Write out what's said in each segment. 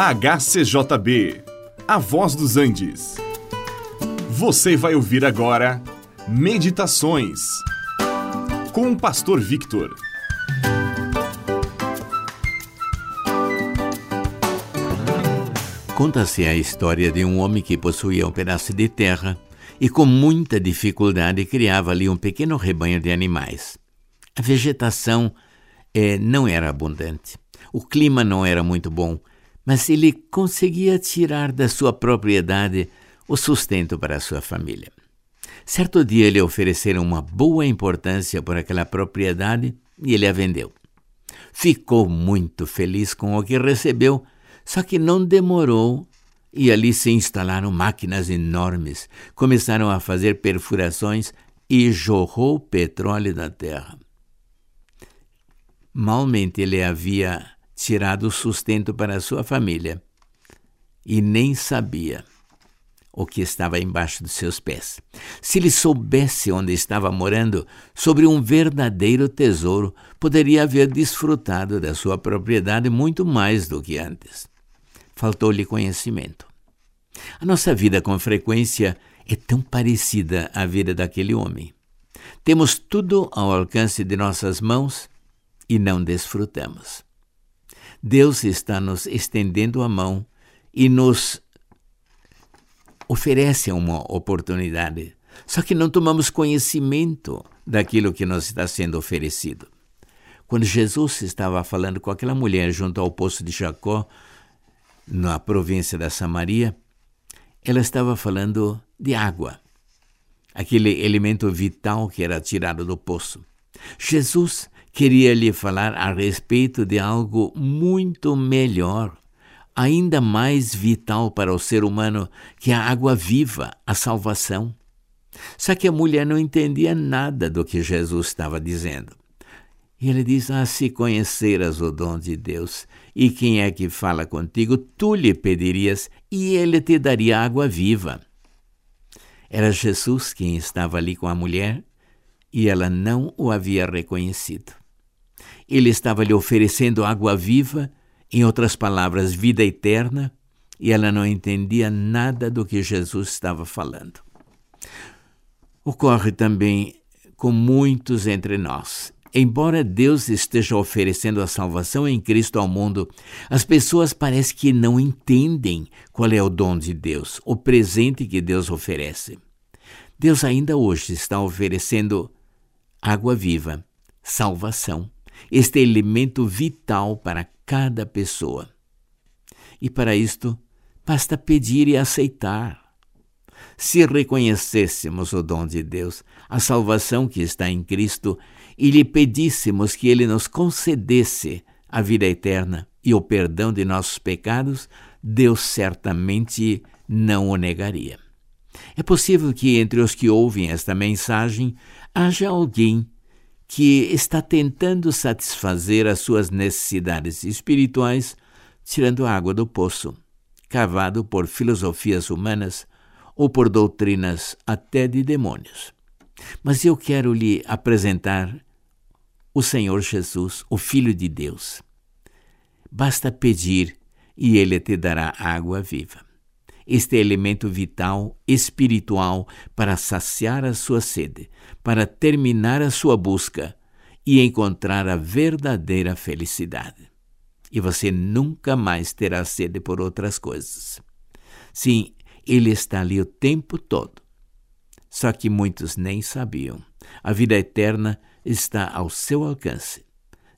HCJB, A Voz dos Andes. Você vai ouvir agora Meditações com o Pastor Victor. Conta-se a história de um homem que possuía um pedaço de terra e, com muita dificuldade, criava ali um pequeno rebanho de animais. A vegetação eh, não era abundante, o clima não era muito bom mas ele conseguia tirar da sua propriedade o sustento para sua família. Certo dia lhe ofereceram uma boa importância por aquela propriedade e ele a vendeu. Ficou muito feliz com o que recebeu, só que não demorou e ali se instalaram máquinas enormes, começaram a fazer perfurações e jorrou petróleo da terra. Malmente ele havia tirado o sustento para sua família e nem sabia o que estava embaixo dos seus pés. Se ele soubesse onde estava morando, sobre um verdadeiro tesouro, poderia haver desfrutado da sua propriedade muito mais do que antes. Faltou-lhe conhecimento. A nossa vida, com frequência, é tão parecida à vida daquele homem. Temos tudo ao alcance de nossas mãos e não desfrutamos. Deus está nos estendendo a mão e nos oferece uma oportunidade. Só que não tomamos conhecimento daquilo que nos está sendo oferecido. Quando Jesus estava falando com aquela mulher junto ao poço de Jacó, na província da Samaria, ela estava falando de água, aquele elemento vital que era tirado do poço. Jesus queria lhe falar a respeito de algo muito melhor, ainda mais vital para o ser humano que a água viva, a salvação. Só que a mulher não entendia nada do que Jesus estava dizendo. E ele diz: Ah, se conheceras o dom de Deus, e quem é que fala contigo, tu lhe pedirias, e ele te daria água viva. Era Jesus quem estava ali com a mulher, e ela não o havia reconhecido. Ele estava lhe oferecendo água viva, em outras palavras, vida eterna, e ela não entendia nada do que Jesus estava falando. Ocorre também com muitos entre nós. Embora Deus esteja oferecendo a salvação em Cristo ao mundo, as pessoas parecem que não entendem qual é o dom de Deus, o presente que Deus oferece. Deus ainda hoje está oferecendo água viva, salvação este elemento vital para cada pessoa. E para isto, basta pedir e aceitar. Se reconhecêssemos o dom de Deus, a salvação que está em Cristo, e lhe pedíssemos que ele nos concedesse a vida eterna e o perdão de nossos pecados, Deus certamente não o negaria. É possível que entre os que ouvem esta mensagem haja alguém que está tentando satisfazer as suas necessidades espirituais tirando água do poço, cavado por filosofias humanas ou por doutrinas até de demônios. Mas eu quero lhe apresentar o Senhor Jesus, o Filho de Deus. Basta pedir e ele te dará água viva este elemento vital, espiritual, para saciar a sua sede, para terminar a sua busca e encontrar a verdadeira felicidade. E você nunca mais terá sede por outras coisas. Sim, ele está ali o tempo todo. Só que muitos nem sabiam. A vida eterna está ao seu alcance.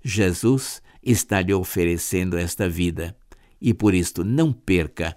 Jesus está lhe oferecendo esta vida e por isto não perca